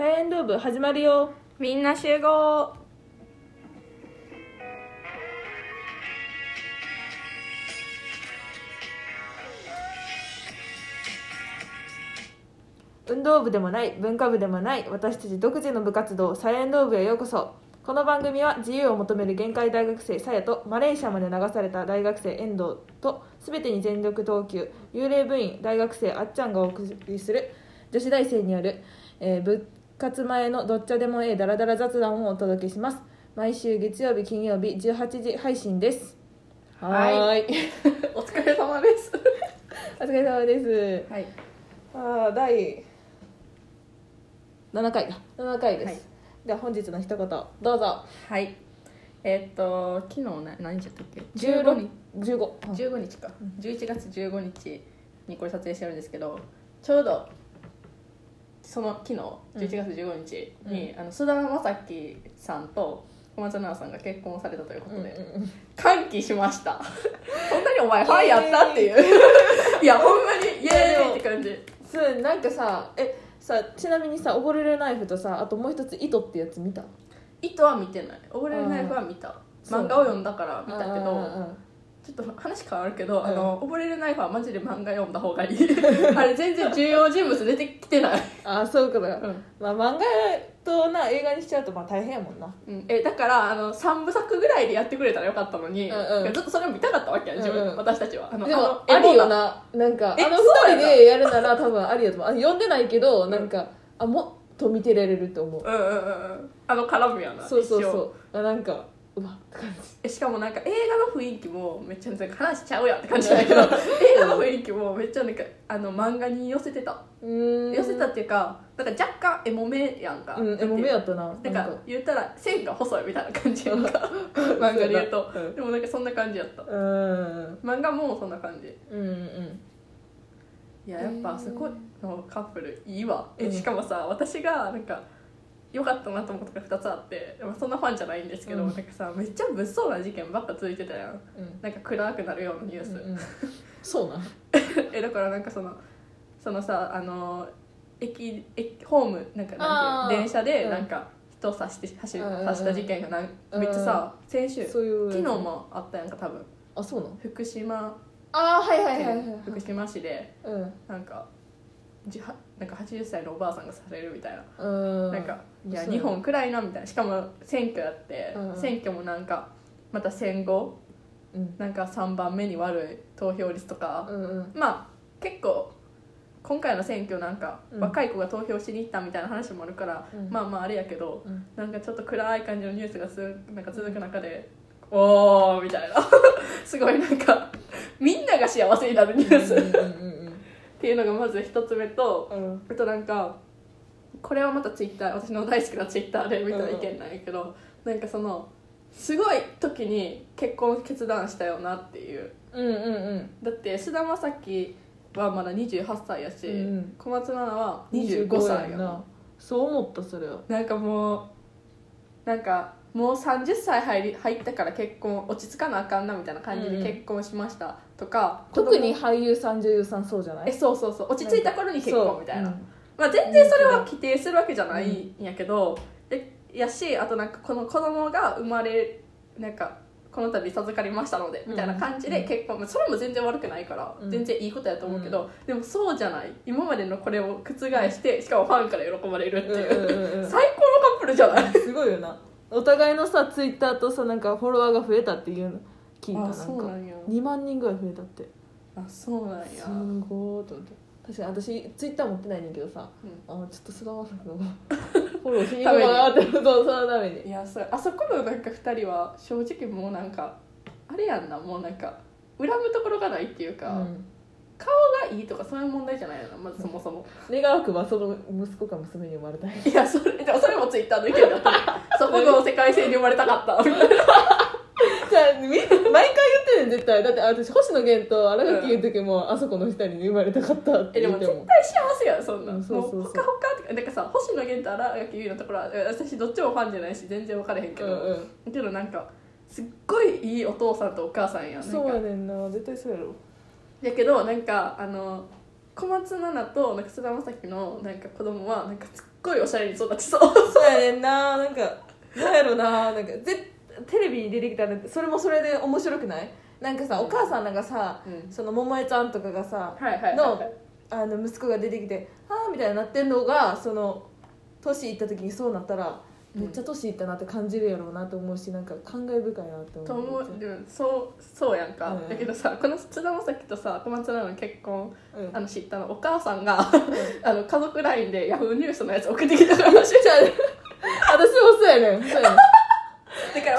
サイエンドー部始まるよ。みんな集合。運動部でもない文化部でもない私たち独自の部活動サイエンドー部へようこそ。この番組は自由を求める限界大学生さやとマレーシアまで流された大学生遠藤と全てに全力投球幽霊部員大学生あっちゃんがお送りする女子大生による、えー部活前のどっちゃでもええダラダラ雑談をお届けします。毎週月曜日金曜日18時配信です。はい。お疲れ様です。お疲れ様です。はい。ああ第7回だ7回です、はい。では本日の一言どうぞ。はい。えーっと昨日な何日やったっけ？16 15 15 15日。か。11月15日にこれ撮影してるんですけどちょうどその昨日11月15日に、あの須田将暉さんと小松菜奈さんが結婚されたということで、うんうんうん。歓喜しました。本当にお前ファンやったっていう。いやほんまにイエーイって感じ。そうなんかさえさちなみにさ溺れるナイフとさあともう一つ糸ってやつ見た？糸は見てない。溺れるナイフは見た。そう。漫画を読んだから見たけうんうんどうんちょっと話変わるけど、ん。あの溺れるナイフはマジで漫画読んだ方がいい。あれ全然重要人物出てきてない、あそうかだ、うん。まあ漫画とな映画にしちゃうとまあ大変やもんな。うん、えだからあの3部作ぐらいでやってくれたらよかったのに、うんうん。ずっとそれを見たかったわけや自分、うんうん。私たちは。あのでもあありよななんかえあのそうやな。二人でやるなら多分ありやと思う。あ読んでないけどなんか、あもっと見てられると思う。うんうんうんうん。あの絡むやなそうそうそう。あなんかうわって感じ。えしかもなんか映画の雰囲気もめっちゃなんか話しちゃうやんって感じだけど映画の雰囲気もめっちゃなんかあの漫画に寄せてた。寄せたっていうかなんか若干エモめやんか。うんエモめやったな。なんか言ったら線が細いみたいな感じやんか。漫画で言うと。うん。でもなんかそんな感じやった。うん。漫画もそんな感じ。うんうんいややっぱあそこのカップルいいわ。えうん。しかもさ私がなんか良かったなと思うことが2つあってでもそんなファンじゃないんですけど、うん。なんかさめっちゃ物騒な事件ばっか続いてたやん。うん。なんか暗くなるようなニュース、うんうん。そうなん えだからなんかそのそのさあの駅駅ホームなんかなんて電車でうん。なんか人を刺して走る刺した事件がなめっちゃさ先週昨日もあったやんか多分。あそうなん福島ああはいはいはいはい県福島市でうん。なんかじはなんか80歳のおばあさんがされるみたいな、うん。なんかいや日本暗いなみたいな。しかも選挙やって、うん選挙もなんかまた戦後うん。なんか3番目に悪い投票率とか、うんうん。まあ結構今回の選挙なんかうん。若い子が投票しに行ったみたいな話もあるから、うん。まあまああれやけどうん。なんかちょっと暗い感じのニュースがすなんか続く中でおーみたいな。すごいなんかみんなが幸せになるニュース、うんっうんていうのがまず一つ目とあとなんかこれはまたツイッター私の大好きなツイッターで見た意見なんやけど、なんかそのすごい時に結婚決断したよなっていう。うんうんうん。だって須田将暉はまだ28歳やし、うん小松菜奈は25歳やな。な。そう思ったそれは。なんかもうなんかもう30歳入り入ったから結婚落ち着かなあかんなみたいな感じうんうん。で結婚しました。とか、特に子供俳優さん女優さんそうじゃない？えそうそうそう。落ち着いた頃に結婚みたいな、そうまあ、全然それは規定するわけじゃないんやけど、えやしあとなんかこの子供が生まれなんかこの度授かりましたのでみたいな感じで結婚、まあそれも全然悪くないから、うん。全然いいことやと思うけど、でもそうじゃない。今までのこれを覆してしかもファンから喜ばれるっていう、うんうんうんうん。最高のカップルじゃない？すごいよな。お互いのさツイッターとさなんかフォロワーが増えたっていうの聞いた。あなんかそうなんや2万人ぐらい増えたって。あそうなんや。すごーと思って確かに私ツイッター持ってないねんけどさうん。あちょっと菅田将暉の フォローしに行こうかなってそうそのためにいやそあそこのなんか2人は正直もうなんかあれやんなもうなんか恨むところがないっていうか、うん顔がいいとかそういう問題じゃないのまずそもそも願わくばその息子か娘に生まれたいいやそれでもそれもツイッターの意見だったねそこの世界線に生まれたかったみたいなじゃあみ毎回言絶対だって私星野源と新垣の時も、あそこの二人に生まれたかったってえでも絶言っても。対幸せやんそんな、うんそうそうそう。もうほかほかってかなんかさ星野源と新垣結衣のところはえ私どっちもファンじゃないし全然分かれへんけど、うんうん。けどなんかすっごいいいお父さんとお母さんやんなんか。そうやねんな。絶対そうやろ。だけどなんかあの小松菜奈となんか菅田将暉のなんか子供はなんかすっごいおしゃれに育ちそう。そうやねんな。なんかなんやろな。なんかぜテレビに出てきたらそれもそれで面白くない？なんかさお母さんなんかさ、うん。その桃江ちゃんとかがさ、はいはいはいのはい。あの息子が出てきて「はあ」みたいになってんのがその年いった時にそうなったらうん。めっちゃ年いったなって感じるやろうなと思うしなんか感慨深いなって思う。と思う。でもそうそうやんか、うん。だけどさこの津田将暉とさ小松菜奈の結婚うん。あの知ったの？お母さんが あの家族 LINE でヤフーニュースのやつ送ってきたから。しいじゃあ私もそうやねん。そうやねん。だ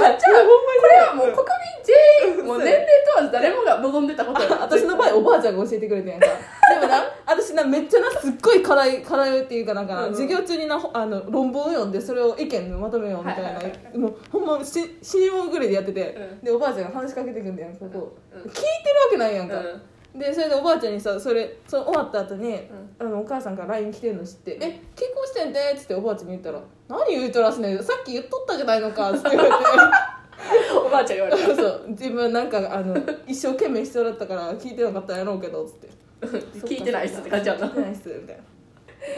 これはもう国民全員もう年齢問わず誰もが望んでたことや 私の場合おばあちゃんが教えてくれてんやんか。でもな私なめっちゃなすっごい辛い辛いっていうかなんかな、うんうん。授業中になほあの論文を読んでそれを意見まとめようみたいな、はいはいはい。もうほんまし死に物狂いでやってて、うん。でおばあちゃんが話しかけてくんだよここ、うん。聞いてるわけないやんか、うんでそれでおばあちゃんにさそれその終わった後に、ん。あのお母さんから LINE 来てるの知って「え結婚してんで」っつっておばあちゃんに言ったら「何言うとらすねん？さっき言っとったじゃないのか」っつって言われて。おばあちゃん言われた。そう自分なんかあの一生懸命必要だったから聞いてなかったんやろうけどっつって。聞いてないっすって感じやった聞いてないっすみたいな。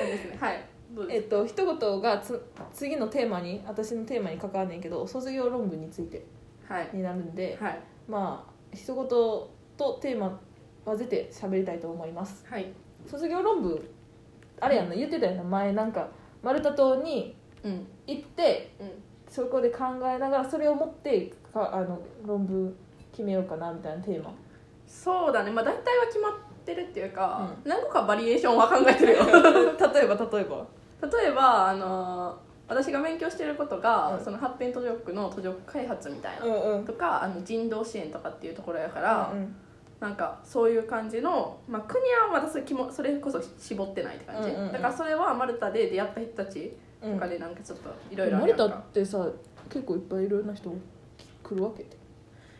ですね。はい。えっと一言がつ次のテーマに私のテーマに関わんねんけど卒業論文についてはい。になるんではい。まあ一言とテーマ混ぜて喋りたいと思います。はい。卒業論文あれやんな言ってたよな前なんか丸太島にうん。行ってうん。そこで考えながらそれを持ってかあの論文決めようかなみたいなテーマ。そうだね。まあ大体は決まってるっていうか、何個かバリエーションは考えてるよ。例えば例えば。例えばあの私が勉強してることが、うん。その発展途上国の途上国開発みたいな、うんうん。とかあの人道支援とかっていうところやから、うんなんかそういう感じの、まあ、国はまだそれきもそれこそ絞ってないって感じ、うんうんうん。だからそれはマルタで出会った人たちうんとかでなんかちょっといろいろある成田やんか。ってさ結構いっぱいいろんな人来るわけで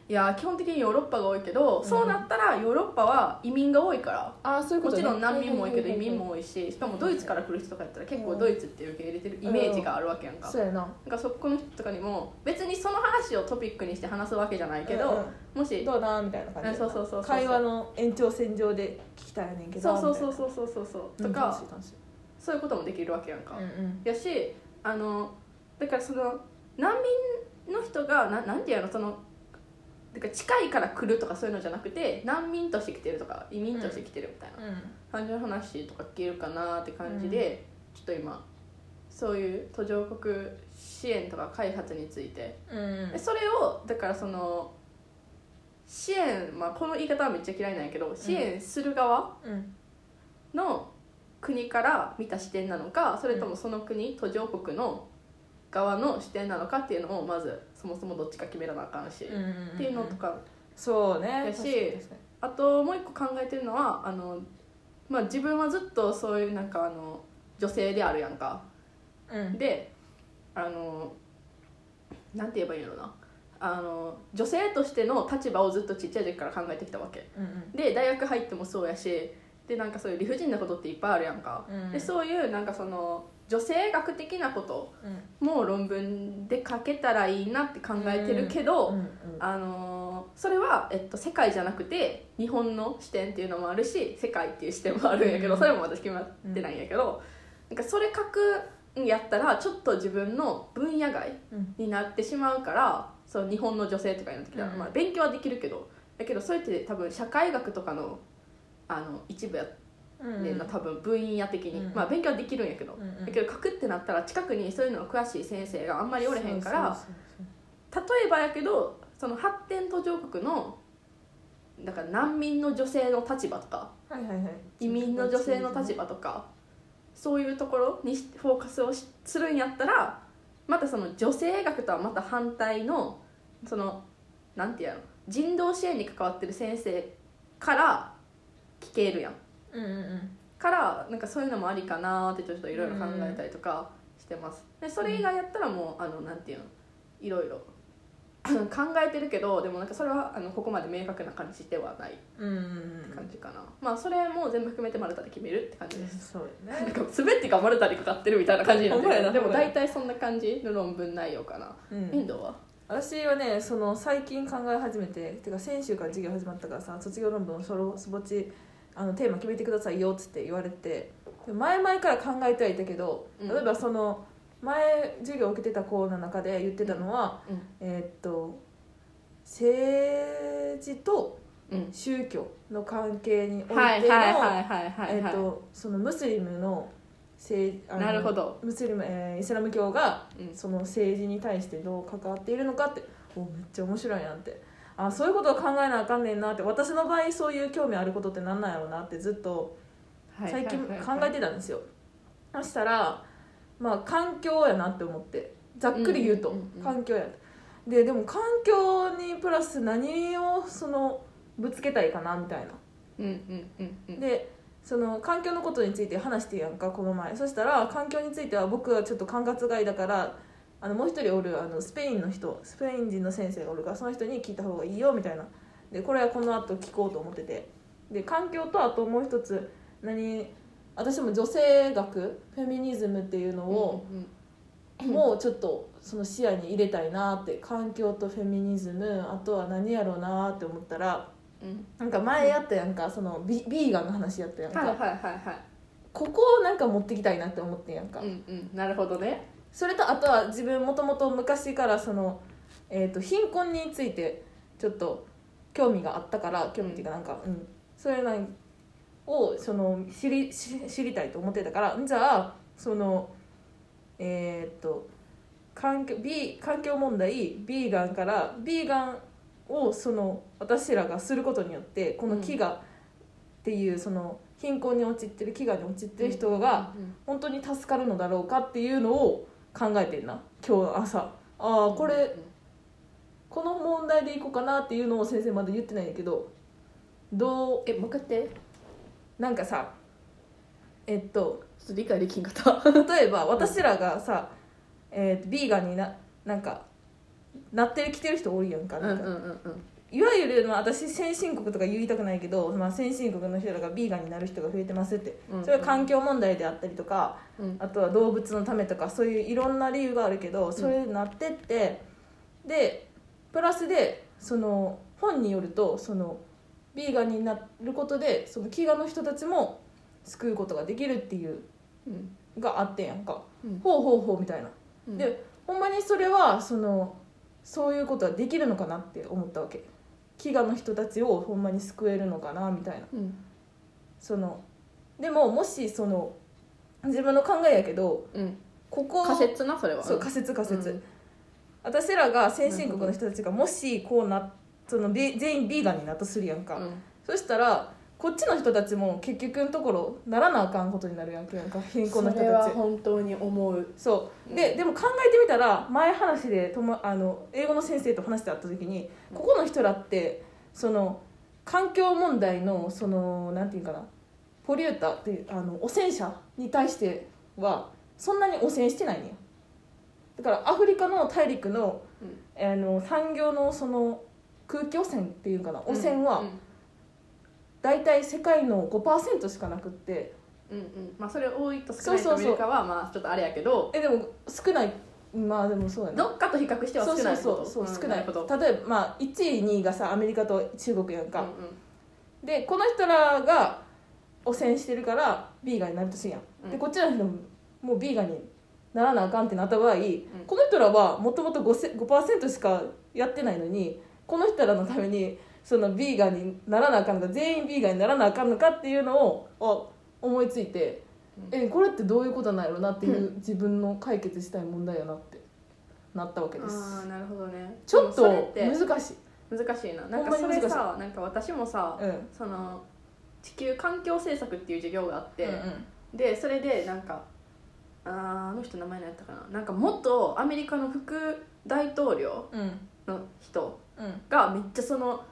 いや基本的にヨーロッパが多いけど、ん。そうなったらヨーロッパは移民が多いから。ああそういうことね。もちろん難民も多いけど移民も多いししかもドイツから来る人とかやったら結構ドイツって受け入れてるイメージがあるわけやんか,、そうやな。なんかそこの人とかにも別にその話をトピックにして話すわけじゃないけど、うんうん。もしどうなみたいな感じでそうそうそうそう会話の延長線上で聞きたいねんけどそうそうそうそうそうそうそうとか、そういうこともできるわけやんか、うんうん。やしあのだからその難民の人がななんていうのそのだから近いから来るとかそういうのじゃなくて難民として来てるとか移民として来てるみたいな感じの話とか聞けるかなって感じで、ちょっと今そういう途上国支援とか開発について。うん。それをだからその支援、まあ、この言い方はめっちゃ嫌いなんやけど支援する側うん。の国から見た視点なのかそれともその国途上国の側の視点なのかっていうのをまずそもそもどっちか決めらなあかんし、うんうんうんっていうのとかそうね。やしあともう一個考えてるのはあの、まあ、自分はずっとそういうなんかあの女性であるやんか。にうん。であのなんて言えばいいのな。あの女性としての立場をずっとちっちゃい時から考えてきたわけ。うん。で大学入ってもそうやしでなんかそういう理不尽なことっていっぱいあるやんか、うん。でそういうなんかその女性学的なことうん。も論文で書けたらいいなって考えてるけど、うんうんあのーそれは、えっと、世界じゃなくて日本の視点っていうのもあるし世界っていう視点もあるんやけど、うん。それも私決まってないんやけど、なんかそれ書くんやったらちょっと自分の分野外うんになってしまうからそう日本の女性とかになってきたら、うん。まあ、勉強はできるけどだけどそれって多分社会学とかのあの一部やうんねん。な多分分野的に、うん。まあ勉強はできるんやけど、うんうん。だけど書くってなったら近くにそういうの詳しい先生があんまりおれへんから例えばやけどその発展途上国のだから難民の女性の立場とかはいはいはい。移民の女性の立場とかそういうところにしフォーカスをしするんやったらまたその女性学とはまた反対のそのなんていうの人道支援に関わってる先生から聞けるやん。うんうんうん。からなんかそういうのもありかなーってちょっといろいろ考えたりとかしてます。でそれ以外やったらもうあのなんていうの？いろいろ。考えてるけどでもなんかそれはあのここまで明確な感じではないうんうんうん。感じかな、まあそれも全部含めてマルタで決めるって感じです、そうやね。なんか全てがマルタにかかってるみたいな感じになってでも大体そんな感じの論文内容かな、うん。遠藤は？私はねその最近考え始めててか先週から授業始まったからさ卒業論文をそろそぼちあのテーマ決めてくださいよっつって言われてで前々から考えてはいたけどうん。例えばその前授業を受けてた子の中で言ってたのは、うん。えーっと政治とうん。宗教の関係においての、ムスリムの政あのなるほど。ムスリム、えーイスラム教がうん。その政治に対してどう関わっているのかっておめっちゃ面白いなってあそういうことを考えなあかんねんなって私の場合そういう興味あることってなんなんやろうなってずっとはい最近考えてたんですよ、そしたらまあ環境やなって思ってざっくり言うと環境やででも環境にプラス何をそのぶつけたいかなみたいな。うんうんうんうん。でその環境のことについて話してやんかこの前。そしたら環境については僕はちょっと管轄外だからあのもう一人おるあのスペインの人スペイン人の先生がおるからその人に聞いた方がいいよみたいな。でこれはこの後聞こうと思ってて。で環境とあともう一つ何私も女性学フェミニズムっていうのを、うんうんもうちょっとその視野に入れたいなって環境とフェミニズムあとは何やろうなって思ったらうん。なんか前やったやんかそのビビーガンの話やったやんか、はいはいはいはい。ここをなんか持ってきたいなって思ってんやんか、うんうん。なるほどねそれとあとは自分もともと昔からその、えー、と貧困についてちょっと興味があったから興味っていうかなんか、うん、そういうのをその知り知知りたいと思ってたからじゃあそのえっ、と環境ビ環境問題ビーガンからビーガンをその私らがすることによってこの飢餓っていうその貧困に陥ってる飢餓に陥ってる人がうん。本当に助かるのだろうかっていうのを考えてんな。今日朝。ああこれこの問題でいこうかなっていうのを先生まだ言ってないんだけど。どう？えもう一回言って。なんかさえっとちょっと理解できんかった。例えば私らがさ、えー、ビーガンにななんかなってきてる人多いやんか。なんか、うんうんうんうんいわゆる、まあ、私先進国とか言いたくないけど、まあ、先進国の人らがビーガンになる人が増えてますって。うん。それは環境問題であったりとかうん。あとは動物のためとかそういういろんな理由があるけどそれになってって、でプラスでその本によるとそのビーガンになることでその飢餓の人たちも救うことができるっていううんがあってんやんか、うん。ほうほうほうみたいな、うん。でほんまにそれはそのそういうことはできるのかなって思ったわけ飢餓の人たちをほんまに救えるのかなみたいな。うん。そのでももしその自分の考えやけどうん。ここ仮説なそれは。そう仮説仮説、うん。私らが先進国の人たちがもしこうなそのビ全員ビーガンになったとするやんか、うん。そしたらこっちの人たちも結局のところならなあかんことになるやんけやんか貧困の人それはたち本当に思う。そう。ででも考えてみたら前話でともあの英語の先生と話してあった時にここの人らってその環境問題のそのなんていうかなポリューターっていうあの汚染者に対してはそんなに汚染してないねだからアフリカの大陸の,、あの産業のその空気汚染っていうかな汚染は大体世界の5%しかなくって。うんうん。まあそれ多いと少ないと見るかはまあちょっとあれやけど。えでも少ない。まあでもそうやな。どっかと比較しては少ないそうそうそう、ん少ない。例えば、まあ、1位2位がさアメリカと中国やんか、うんでこの人らが汚染してるからビーガンになるとするやん、うん。でこっちの人ももうビーガンにならなあかんってなった場合、この人らはもともと 5%, 5しかやってないのにこの人らのためにそのビーガンにならなあかんのか全員ビーガンにならなあかんのかっていうのをあ思いついて、えこれってどういうことなんやろなっていう自分の解決したい問題やなってなったわけです、ああなるほどね。ちょっと難しい。難しいな。なんかそれさなんか私もさうん。その地球環境政策っていう授業があって、うんでそれでなんかあーあの人名前何やったかな。なんか元アメリカの副大統領うん。の人うん。がめっちゃその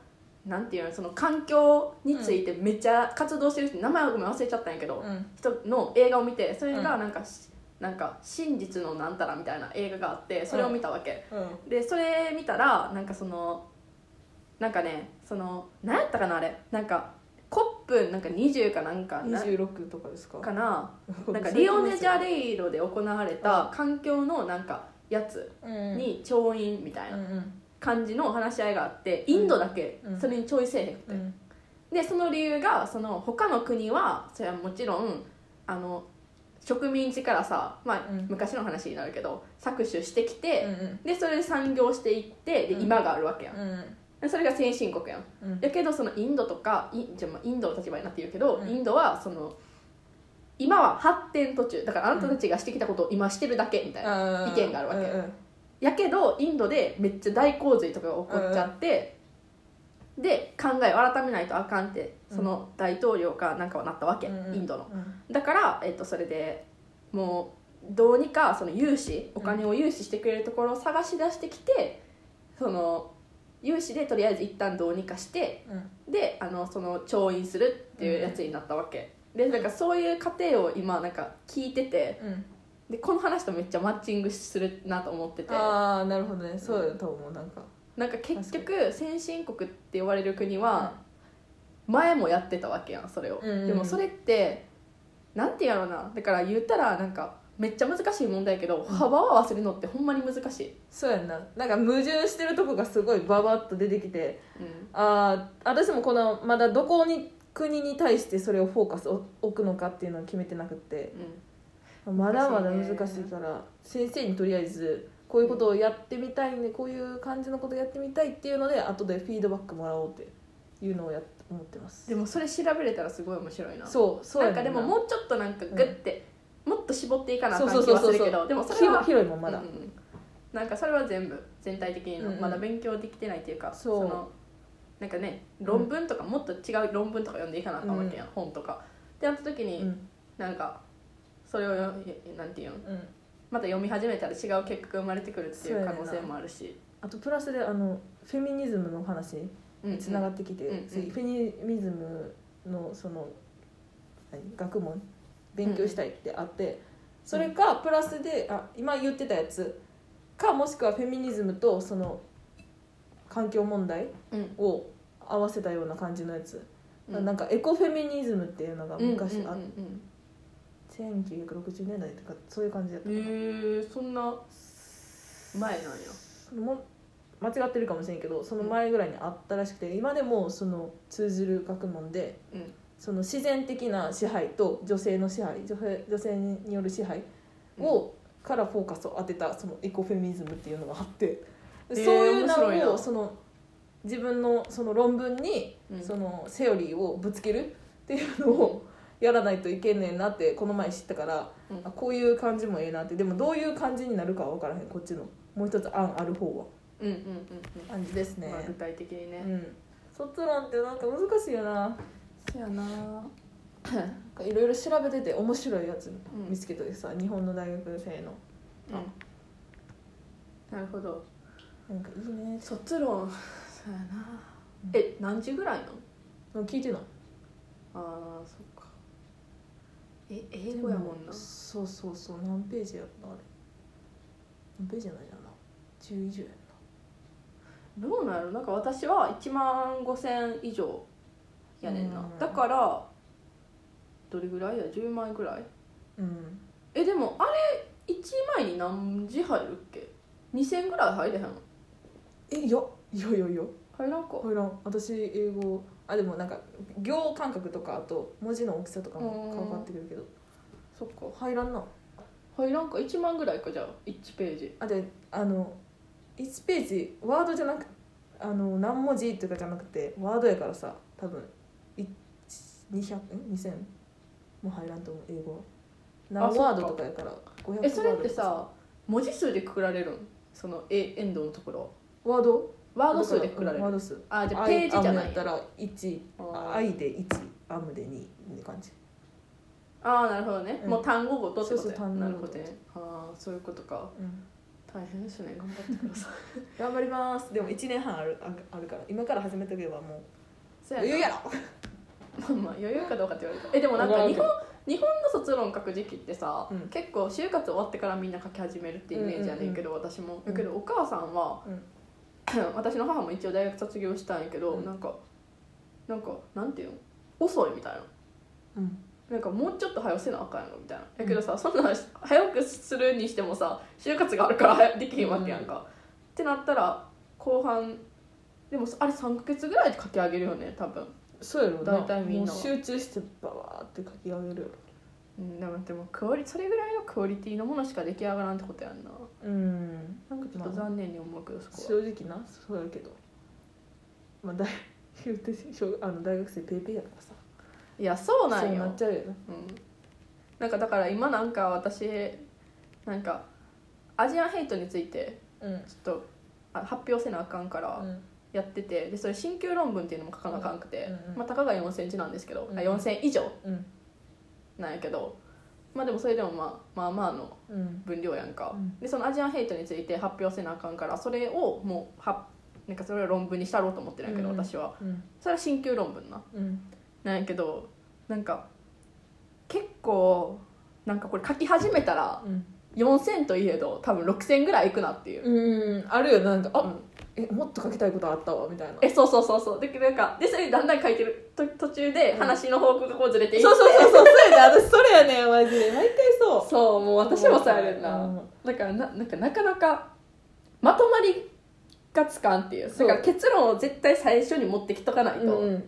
なんていうのその環境についてめっちゃ活動してる人名前はごめん忘れちゃったんやけど、うん。人の映画を見てそれがうんなんかし、なんか真実のなんたらみたいな映画があってそれを見たわけ、うん。でそれ見たらなんかそのなんかねその何やったかなあれ。なんかコップなんか20かなんかな26とかですか？かな。なんかリオネジャレイロで行われた環境のなんかやつにに調印みたいうんな感じの話し合いがあってインドだけうんそれにちょいせえへんくて、うん。でその理由がその他の国はそれはもちろんあの植民地からさ、まあうん。昔の話になるけど搾取してきて、うんでそれで産業していってでうん。今があるわけやん、うんでそれが先進国やん。うん。やけどそのインドとかイじゃあまあインドの立場になって言うけど、うん。インドはその今は発展途中。だからあなたたちがしてきたことを今してるだけみたいな、意見があるわけ。うんうんやけどインドでめっちゃ大洪水とかが起こっちゃって、で考えを改めないとあかんってその大統領かなんかはなったわけ、うんうん。インドの。うん。だから、えっと、それでもうどうにかその融資お金を融資してくれるところを探し出してきてその融資でとりあえず一旦どうにかしてうん。であのその調印するっていうやつになったわけ、でなんかそういう過程を今なんか聞いててうんでこの話とめっちゃマッチングするなと思ってて。ああなるほどね。そうだと思うなんか。なんか結局先進国って呼ばれる国は前もやってたわけやんそれを、うんうんでもそれってなんてやろうな。だから言ったらなんかめっちゃ難しい問題やけど、幅を合わせるのってほんまに難しい、そうやんな。なんか矛盾してるとこがすごいババッと出てきてうん。ああ私もこのまだどこに国に対してそれをフォーカスを置くのかっていうのは決めてなくてまだまだ難しいから先生にとりあえずこういうことをやってみたいねこういう感じのことやってみたいっていうので後でフィードバックもらおうっていうのをやっ思ってます。でもそれ調べれたらすごい面白いな。そうそうな。んかでももうちょっとなんかグッて、もっと絞っていかなあかん気そうそうそうそう。はするけどでもそれは広広いもんまだ、うんうん。なんかそれは全部全体的にのうんうん。まだ勉強できてないっていうか、そう。のなんかね論文とかもっと違う論文とか読んでいかなあかんわけやん、本とか。ってなった時に、うん。なんかそれをよなんていうの？うん、また読み始めたら違う結果が生まれてくるっていう可能性もあるし。あとプラスであのフェミニズムの話うんうん。つながってきて、うんうん。次フェミニズムのその何学問勉強したいってあって、それかプラスであ今言ってたやつかもしくはフェミニズムとその環境問題うん。を合わせたような感じのやつ、うん。なんかエコフェミニズムっていうのが昔あっうんうんうん1960年代とかそういう感じだったうんへえそんな前なんや。も間違ってるかもしれんけどその前ぐらいにあったらしくて今でもその通ずる学問でうん。その自然的な支配と女性の支配女性女性による支配を、からフォーカスを当てたそのエコフェミニズムっていうのがあってへーそういうのをその自分のその論文にうん。そのセオリーをぶつけるっていうのをやらないといけんねんなってこの前知ったから、うん。あこういう感じもええなってでもどういう感じになるかは分からへん。こっちのもう一つ案ある方は。うんうんうん感じですね。うんまあ具体的にね、うん。卒論ってなんか難しいよな。そやな。なんかいろいろ調べてて面白いやつん。見つけてさ、日本の大学生の。なるほど。なんかいいね。卒論。そうやな。うん。え何時ぐらいの？聞いてない。ああそっかえ英語やもんな。そうそうそう何ページやったあれ。何ページやないやな。10以上やどうなんやろ？なんか私は1万5000以上やねんな。うん。だからどれぐらいや？10枚ぐらい？なうん。えでもあれ1枚に何字入るっけ？2000ぐらい入れへんえいやいやいやいや入らんか。入らん。私英語あでもなんか行間隔とかあと文字の大きさとかも変わってくるけど。そっか。入らんな。入らんか。1万ぐらいかじゃあ。1ページ。あであの1ページワードじゃなくあの何文字とかじゃなくてワードやからさ多分い200ん2000も入らんと思う英語は。何ワードとかやから500えそれってさ文字数でくくられるん？そのえエンドのところ。ワード？ワード数でくくられる。ワード数。あじゃあページじゃない。やったら1あー。愛で1アムで2って感じ。あーなるほどね、うん。もう単語ごとってことそうそう単語ごと。ね。ああそういうことか。うん。大変ですね。頑張ってください。頑張ります。でも1年半あるああるから。今から始めとけばもう。余裕やろ。まあまあ余裕かどうかって言われた。えでもなんか日本日本の卒論書く時期ってさ、うん。結構就活終わってからみんな書き始めるってイメージやねんけど、私も。だけどお母さんは、うん 私の母も一応大学卒業したんやけど、うん。なんかなんかなんていうの？遅いみたいな。うん。なんかもうちょっと早くせなあかんやろみたいな。やけどさ、そんな早くするにしてもさ就活があるから早できへんわけやんか、ってなったら後半でもあれ3ヶ月ぐらいで書き上げるよね多分。そうやろな。大体みんな集中してバワーって書き上げるやろ。ううんでもでもクオリそれぐらいのクオリティのものしか出来上がらんってことやんな。うん。なんかちょっと残念に思うけどそこは。正直なそうやけど。まあ大言うて小あの大学生ペイペイやからさ。いやそうなんそうよなっちゃうよなうん、なんかだから今なんか私なんか Asian hate についてうん。ちょっとあ発表せなあかんからうん。やっててでそれ進級論文っていうのも書かなあかんくて、うんうんまあ、たかが4千字なんですけど、うんあ4千以上。うんなんやけどまあでもそれでもまあまあまあのうん。分量やんか、うん。でその Asian hate について発表せなあかんからそれをもうはなんかそれを論文にしたろうと思ってるんやけど、うん。私は。うん。それは進級論文な。うん。なんやけどなんか結構なんかこれ書き始めたらうん。4000といえど多分6000ぐらいいくなっていう、うん。あるよなんか。あ、うんえもっと書きたいことあったわみたいな。えそうそうそうそう。でなんかでそれだんだん書いてると途中で話の方向がこうずれていって、そうそうそうそう。そうやね私それやねんマジで。毎回そう。そうもう私もさやねんな、うん。だからななんかなかなかまとまりがつかんっていう。そう。だから結論を絶対最初に持ってきとかないと、うん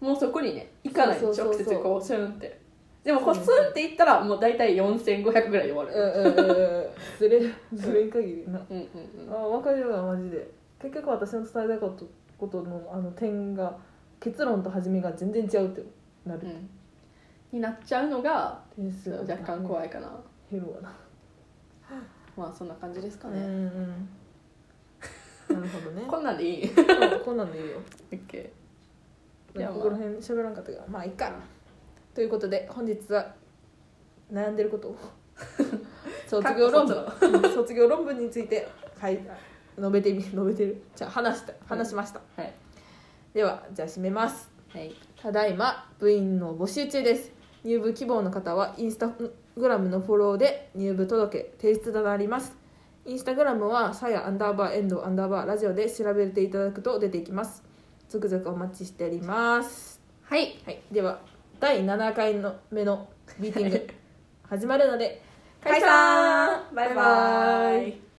もうそこにね行かない。そうそうそうそう。直接こうスンって。でもこうスンっていったらもう大体4500ぐらいで終わうる、んうんうんうん。ずれずれん限りな。うん、うんあ分かるわマジで結局私の伝えたいことことのあの点が結論と始めが全然違うってなる。うん。うんになっちゃうのが点数が若干怖いかな。減るわな。まあそんな感じですかうんね、うん。なるほどね。こんなんでいい？うんこんなんでいいよ。OK いやまあ。ここら辺喋らんかったけどまあいいか。ということで本日は悩んでることを。卒業論文。うん卒業論文についてはい述べてみ 述べてる。じゃあ話した。話しました、はい。ではじゃあ締めます。はい。ただいま部員の募集中です。入部希望の方はインスタグラムのフォローで入部届提出となります。インスタグラムはさやアンダーバーエンドアンダーバーラジオで調べていただくと出てきます。続々お待ちしております。はい。はい、では第7回の目のミーティング 始まるので解散。バイバイ